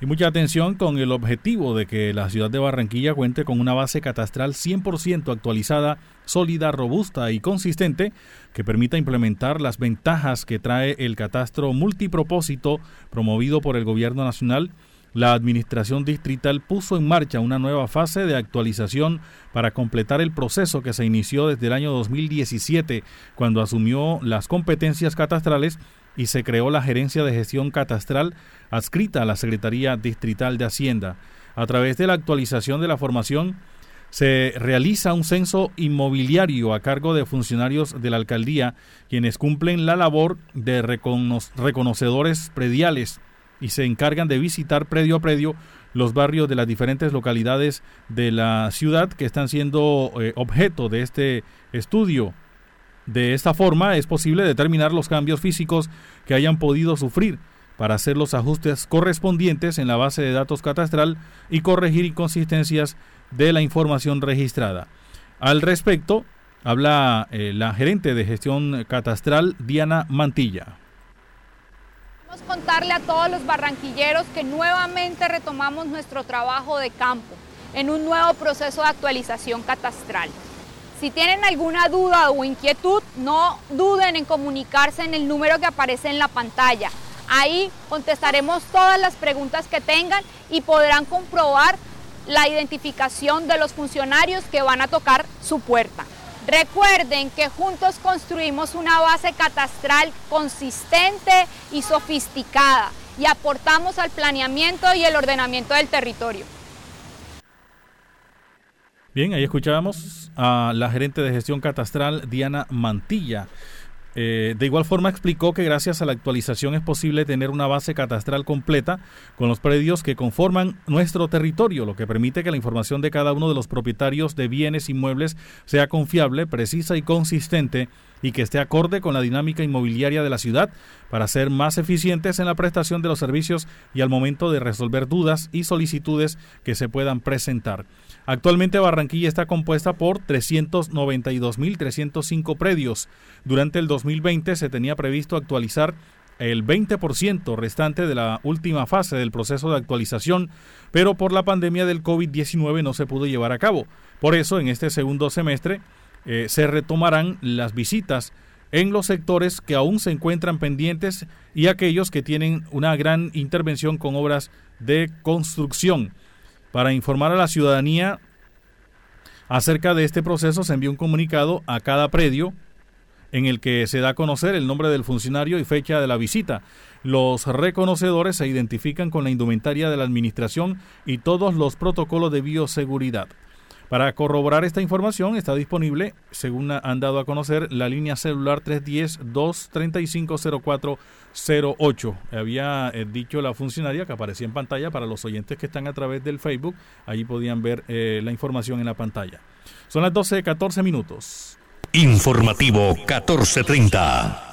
Y mucha atención con el objetivo de que la ciudad de Barranquilla cuente con una base catastral 100% actualizada, sólida, robusta y consistente que permita implementar las ventajas que trae el catastro multipropósito promovido por el Gobierno Nacional la Administración Distrital puso en marcha una nueva fase de actualización para completar el proceso que se inició desde el año 2017, cuando asumió las competencias catastrales y se creó la Gerencia de Gestión Catastral adscrita a la Secretaría Distrital de Hacienda. A través de la actualización de la formación, se realiza un censo inmobiliario a cargo de funcionarios de la alcaldía, quienes cumplen la labor de reconocedores prediales y se encargan de visitar predio a predio los barrios de las diferentes localidades de la ciudad que están siendo eh, objeto de este estudio. De esta forma es posible determinar los cambios físicos que hayan podido sufrir para hacer los ajustes correspondientes en la base de datos catastral y corregir inconsistencias de la información registrada. Al respecto, habla eh, la gerente de gestión catastral Diana Mantilla contarle a todos los barranquilleros que nuevamente retomamos nuestro trabajo de campo en un nuevo proceso de actualización catastral. Si tienen alguna duda o inquietud, no duden en comunicarse en el número que aparece en la pantalla. Ahí contestaremos todas las preguntas que tengan y podrán comprobar la identificación de los funcionarios que van a tocar su puerta. Recuerden que juntos construimos una base catastral consistente y sofisticada y aportamos al planeamiento y el ordenamiento del territorio. Bien, ahí escuchábamos a la gerente de gestión catastral Diana Mantilla. Eh, de igual forma explicó que gracias a la actualización es posible tener una base catastral completa con los predios que conforman nuestro territorio, lo que permite que la información de cada uno de los propietarios de bienes inmuebles sea confiable, precisa y consistente y que esté acorde con la dinámica inmobiliaria de la ciudad para ser más eficientes en la prestación de los servicios y al momento de resolver dudas y solicitudes que se puedan presentar. Actualmente Barranquilla está compuesta por 392.305 predios. Durante el 2020 se tenía previsto actualizar el 20% restante de la última fase del proceso de actualización, pero por la pandemia del COVID-19 no se pudo llevar a cabo. Por eso, en este segundo semestre eh, se retomarán las visitas en los sectores que aún se encuentran pendientes y aquellos que tienen una gran intervención con obras de construcción. Para informar a la ciudadanía acerca de este proceso, se envió un comunicado a cada predio en el que se da a conocer el nombre del funcionario y fecha de la visita. Los reconocedores se identifican con la indumentaria de la administración y todos los protocolos de bioseguridad. Para corroborar esta información está disponible, según han dado a conocer, la línea celular 310-235-0408. Había eh, dicho la funcionaria que aparecía en pantalla para los oyentes que están a través del Facebook. Allí podían ver eh, la información en la pantalla. Son las 12, 14 minutos. Informativo 1430.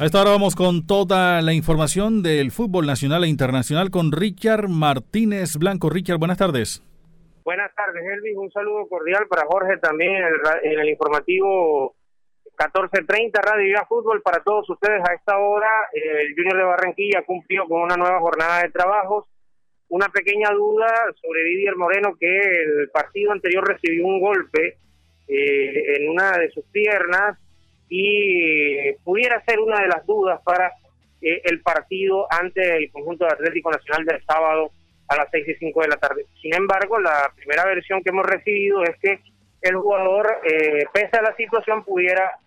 A esta vamos con toda la información del fútbol nacional e internacional con Richard Martínez Blanco. Richard, buenas tardes. Buenas tardes, Elvis. Un saludo cordial para Jorge también en el, en el informativo 1430 Radio Ya Fútbol para todos ustedes a esta hora. El Junior de Barranquilla cumplió con una nueva jornada de trabajos. Una pequeña duda sobre Didier Moreno que el partido anterior recibió un golpe eh, en una de sus piernas y pudiera ser una de las dudas para eh, el partido ante el conjunto de Atlético Nacional del sábado a las 6 y 5 de la tarde. Sin embargo, la primera versión que hemos recibido es que el jugador, eh, pese a la situación, pudiera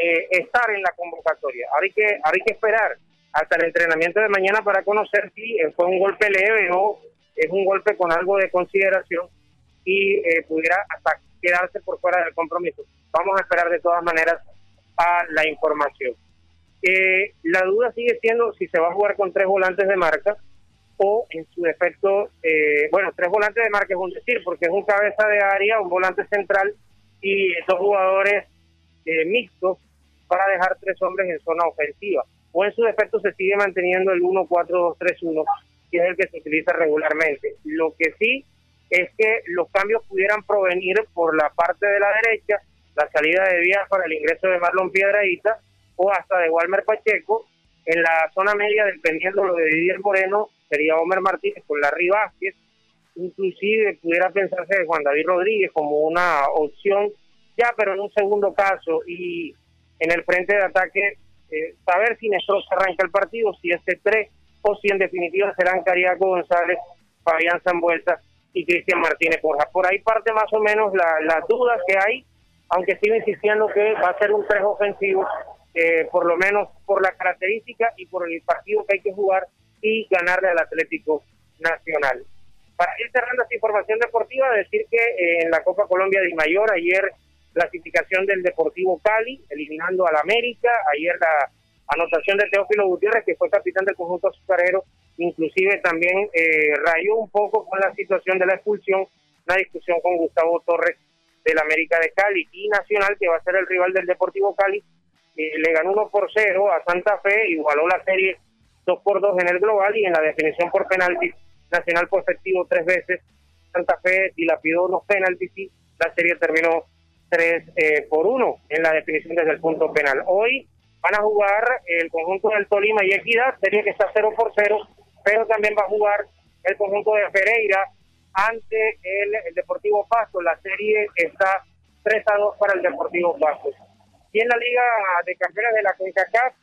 eh, estar en la convocatoria. Ahora hay, que, ahora hay que esperar hasta el entrenamiento de mañana para conocer si eh, fue un golpe leve o es un golpe con algo de consideración y eh, pudiera hasta quedarse por fuera del compromiso. Vamos a esperar de todas maneras a la información. Eh, la duda sigue siendo si se va a jugar con tres volantes de marca o en su defecto, eh, bueno, tres volantes de marca es un decir, porque es un cabeza de área, un volante central y dos jugadores eh, mixtos para dejar tres hombres en zona ofensiva. O en su defecto se sigue manteniendo el 1-4-2-3-1, que es el que se utiliza regularmente. Lo que sí es que los cambios pudieran provenir por la parte de la derecha, la salida de vías para el ingreso de Marlon Piedradita o hasta de Walmer Pacheco. En la zona media, dependiendo lo de Didier Moreno, sería Homer Martínez con Larry Vázquez. Inclusive pudiera pensarse de Juan David Rodríguez como una opción, ya pero en un segundo caso. Y en el frente de ataque, eh, saber si se arranca el partido, si este tres o si en definitiva serán Cariaco González, Fabián Zambuesa y Cristian Martínez Borja. Por ahí parte más o menos la- las dudas que hay, aunque sigo insistiendo que va a ser un tres ofensivo, eh, por lo menos por la característica y por el partido que hay que jugar y ganarle al Atlético Nacional. Para ir cerrando esta información deportiva, decir que eh, en la Copa Colombia de Mayor ayer clasificación del Deportivo Cali, eliminando al América, ayer la anotación de Teófilo Gutiérrez, que fue capitán del conjunto azucarero, inclusive también eh, rayó un poco con la situación de la expulsión, una discusión con Gustavo Torres del América de Cali y Nacional, que va a ser el rival del Deportivo Cali, eh, le ganó 1 por 0 a Santa Fe, igualó la serie 2 por 2 en el global y en la definición por penaltis, Nacional fue efectivo tres veces, Santa Fe dilapidó unos penaltis y la serie terminó 3 eh, por 1 en la definición desde el punto penal. Hoy van a jugar el conjunto del Tolima y Equidad, serie que está 0 por 0, pero también va a jugar el conjunto de Pereira ante el, el Deportivo Pasto. La serie está 3 a 2 para el Deportivo Pasto. Y en la Liga de Campeones de la CONCACAF,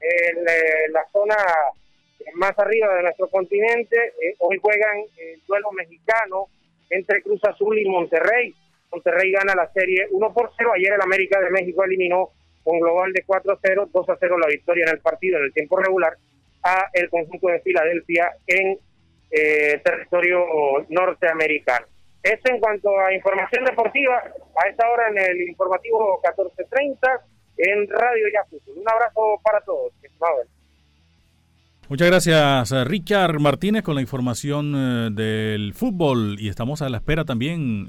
en eh, la zona más arriba de nuestro continente, eh, hoy juegan el duelo mexicano entre Cruz Azul y Monterrey. Monterrey gana la serie 1 por 0. Ayer el América de México eliminó con global de 4 a 0, 2 a 0 la victoria en el partido en el tiempo regular a el conjunto de Filadelfia en eh, territorio norteamericano. Eso en cuanto a información deportiva, a esta hora en el informativo 1430 en Radio Ya Fútbol. Un abrazo para todos. Muchas gracias, eh, Richard Martínez, con la información eh, del fútbol. Y estamos a la espera también,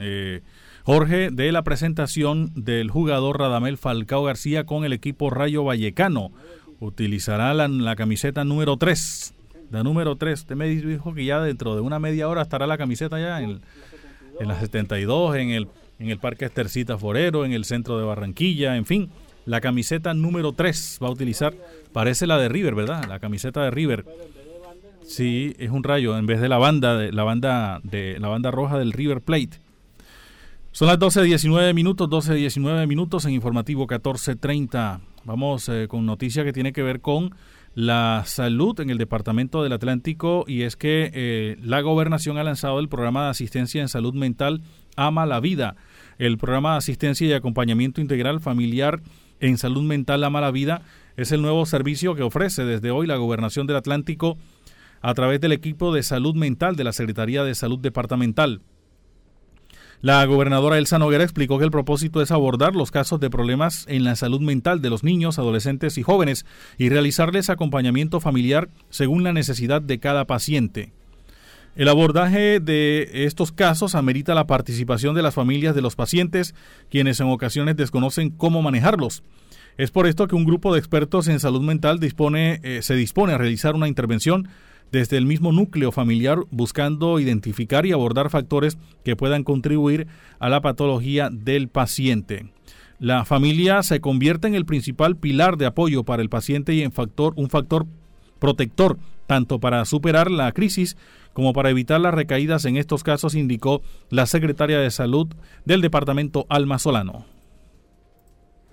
Jorge, de la presentación del jugador Radamel Falcao García con el equipo Rayo Vallecano. Utilizará la, la camiseta número 3. La número 3. Usted me dijo que ya dentro de una media hora estará la camiseta ya en, en la 72, en el, en el Parque Estercita Forero, en el centro de Barranquilla, en fin. La camiseta número 3 va a utilizar, parece la de River, ¿verdad? La camiseta de River. Sí, es un rayo en vez de la banda de la banda de la banda roja del River Plate. Son las 12:19 minutos, 12:19 minutos en informativo 14:30. Vamos eh, con noticia que tiene que ver con la salud en el Departamento del Atlántico y es que eh, la gobernación ha lanzado el programa de asistencia en salud mental Ama la Vida. El programa de asistencia y acompañamiento integral familiar en salud mental Ama la Vida es el nuevo servicio que ofrece desde hoy la Gobernación del Atlántico a través del equipo de salud mental de la Secretaría de Salud Departamental. La gobernadora Elsa Noguera explicó que el propósito es abordar los casos de problemas en la salud mental de los niños, adolescentes y jóvenes y realizarles acompañamiento familiar según la necesidad de cada paciente. El abordaje de estos casos amerita la participación de las familias de los pacientes, quienes en ocasiones desconocen cómo manejarlos. Es por esto que un grupo de expertos en salud mental dispone, eh, se dispone a realizar una intervención desde el mismo núcleo familiar buscando identificar y abordar factores que puedan contribuir a la patología del paciente. La familia se convierte en el principal pilar de apoyo para el paciente y en factor, un factor protector tanto para superar la crisis como para evitar las recaídas en estos casos, indicó la secretaria de Salud del departamento Alma Solano.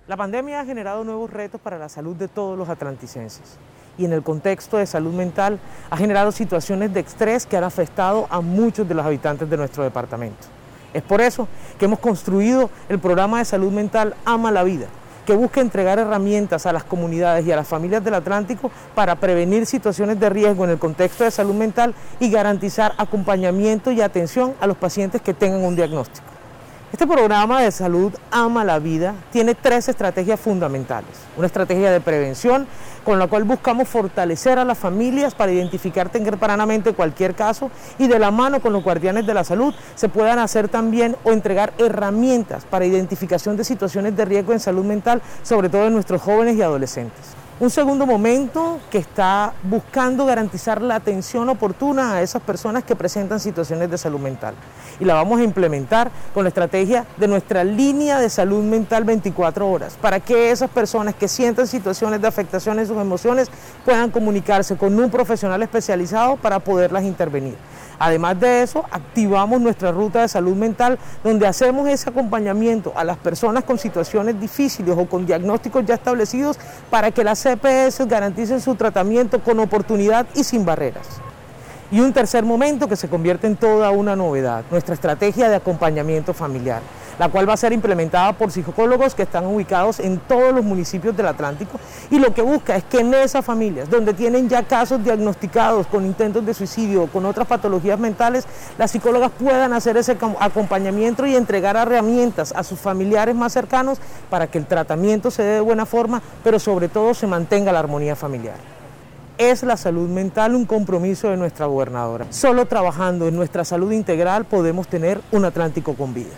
La pandemia ha generado nuevos retos para la salud de todos los atlanticenses y en el contexto de salud mental ha generado situaciones de estrés que han afectado a muchos de los habitantes de nuestro departamento. Es por eso que hemos construido el programa de salud mental Ama la Vida, que busca entregar herramientas a las comunidades y a las familias del Atlántico para prevenir situaciones de riesgo en el contexto de salud mental y garantizar acompañamiento y atención a los pacientes que tengan un diagnóstico. Este programa de salud Ama la Vida tiene tres estrategias fundamentales. Una estrategia de prevención con la cual buscamos fortalecer a las familias para identificar tempranamente cualquier caso y de la mano con los guardianes de la salud se puedan hacer también o entregar herramientas para identificación de situaciones de riesgo en salud mental, sobre todo en nuestros jóvenes y adolescentes. Un segundo momento que está buscando garantizar la atención oportuna a esas personas que presentan situaciones de salud mental. Y la vamos a implementar con la estrategia de nuestra línea de salud mental 24 horas, para que esas personas que sientan situaciones de afectación en sus emociones puedan comunicarse con un profesional especializado para poderlas intervenir. Además de eso, activamos nuestra ruta de salud mental donde hacemos ese acompañamiento a las personas con situaciones difíciles o con diagnósticos ya establecidos para que las CPS garanticen su tratamiento con oportunidad y sin barreras. Y un tercer momento que se convierte en toda una novedad, nuestra estrategia de acompañamiento familiar la cual va a ser implementada por psicólogos que están ubicados en todos los municipios del Atlántico y lo que busca es que en esas familias donde tienen ya casos diagnosticados con intentos de suicidio o con otras patologías mentales, las psicólogas puedan hacer ese acompañamiento y entregar herramientas a sus familiares más cercanos para que el tratamiento se dé de buena forma, pero sobre todo se mantenga la armonía familiar es la salud mental un compromiso de nuestra gobernadora. Solo trabajando en nuestra salud integral podemos tener un Atlántico con vida.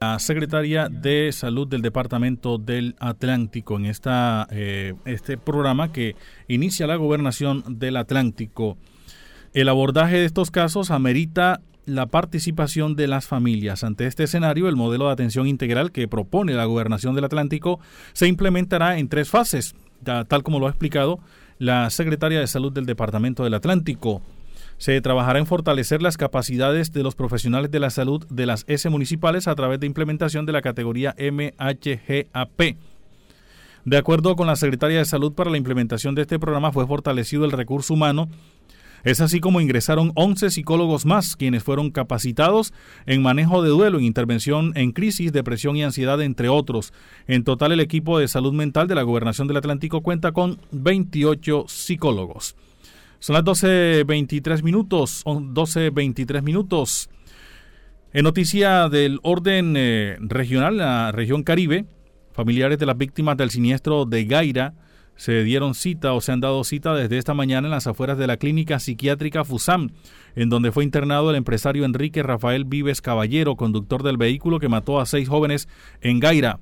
La secretaria de Salud del Departamento del Atlántico en esta, eh, este programa que inicia la gobernación del Atlántico. El abordaje de estos casos amerita la participación de las familias. Ante este escenario, el modelo de atención integral que propone la gobernación del Atlántico se implementará en tres fases, tal como lo ha explicado la secretaria de Salud del Departamento del Atlántico. Se trabajará en fortalecer las capacidades de los profesionales de la salud de las S municipales a través de implementación de la categoría MHGAP. De acuerdo con la Secretaria de Salud, para la implementación de este programa fue fortalecido el recurso humano. Es así como ingresaron 11 psicólogos más, quienes fueron capacitados en manejo de duelo, en intervención en crisis, depresión y ansiedad, entre otros. En total, el equipo de salud mental de la Gobernación del Atlántico cuenta con 28 psicólogos. Son las 12.23 minutos, 12.23 minutos. En noticia del orden eh, regional, la región Caribe, Familiares de las víctimas del siniestro de Gaira se dieron cita o se han dado cita desde esta mañana en las afueras de la clínica psiquiátrica FUSAM, en donde fue internado el empresario Enrique Rafael Vives Caballero, conductor del vehículo que mató a seis jóvenes en Gaira.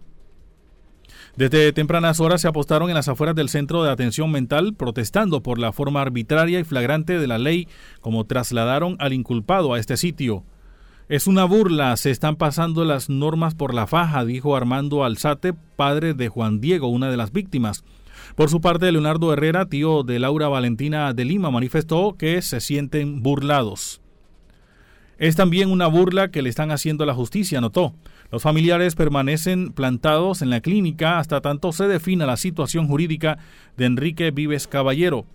Desde tempranas horas se apostaron en las afueras del centro de atención mental protestando por la forma arbitraria y flagrante de la ley como trasladaron al inculpado a este sitio. Es una burla, se están pasando las normas por la faja, dijo Armando Alzate, padre de Juan Diego, una de las víctimas. Por su parte, Leonardo Herrera, tío de Laura Valentina de Lima, manifestó que se sienten burlados. Es también una burla que le están haciendo la justicia, notó. Los familiares permanecen plantados en la clínica hasta tanto se defina la situación jurídica de Enrique Vives Caballero.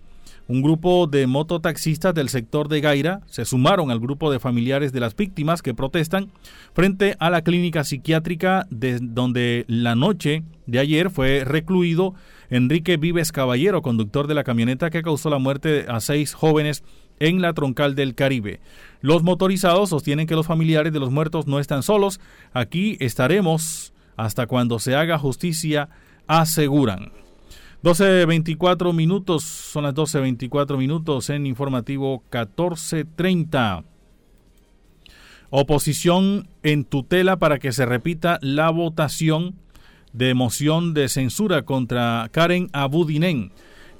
Un grupo de mototaxistas del sector de Gaira se sumaron al grupo de familiares de las víctimas que protestan frente a la clínica psiquiátrica de donde la noche de ayer fue recluido Enrique Vives Caballero, conductor de la camioneta que causó la muerte a seis jóvenes en la troncal del Caribe. Los motorizados sostienen que los familiares de los muertos no están solos. Aquí estaremos hasta cuando se haga justicia, aseguran. 12.24 minutos, son las 12.24 minutos en informativo 14.30. Oposición en tutela para que se repita la votación de moción de censura contra Karen Abudinen.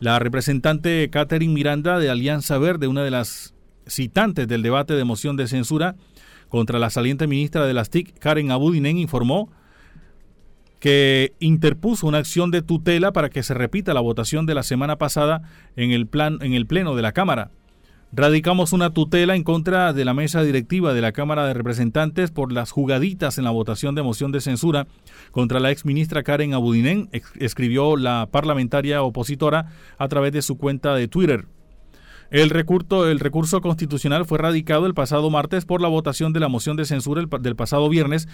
La representante Catherine Miranda de Alianza Verde, una de las citantes del debate de moción de censura contra la saliente ministra de las TIC, Karen Abudinen, informó que interpuso una acción de tutela para que se repita la votación de la semana pasada en el, plan, en el Pleno de la Cámara. Radicamos una tutela en contra de la mesa directiva de la Cámara de Representantes por las jugaditas en la votación de moción de censura contra la exministra Karen Abudinen, escribió la parlamentaria opositora a través de su cuenta de Twitter. El recurso, el recurso constitucional fue radicado el pasado martes por la votación de la moción de censura del pasado viernes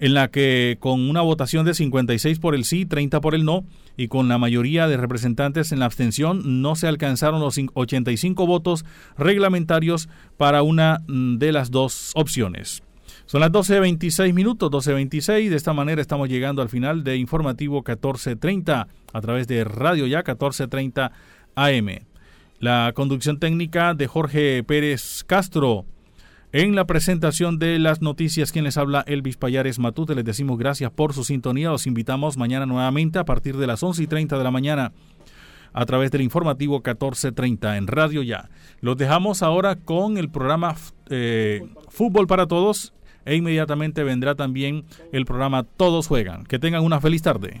en la que con una votación de 56 por el sí, 30 por el no y con la mayoría de representantes en la abstención no se alcanzaron los 85 votos reglamentarios para una mm, de las dos opciones. Son las 12.26 minutos, 12.26. De esta manera estamos llegando al final de Informativo 14.30 a través de Radio Ya 14.30 AM. La conducción técnica de Jorge Pérez Castro. En la presentación de las noticias, quien les habla, Elvis Payares Matute, les decimos gracias por su sintonía. Los invitamos mañana nuevamente a partir de las 11 y 30 de la mañana a través del informativo 1430 en Radio Ya. Los dejamos ahora con el programa eh, Fútbol para Todos e inmediatamente vendrá también el programa Todos Juegan. Que tengan una feliz tarde.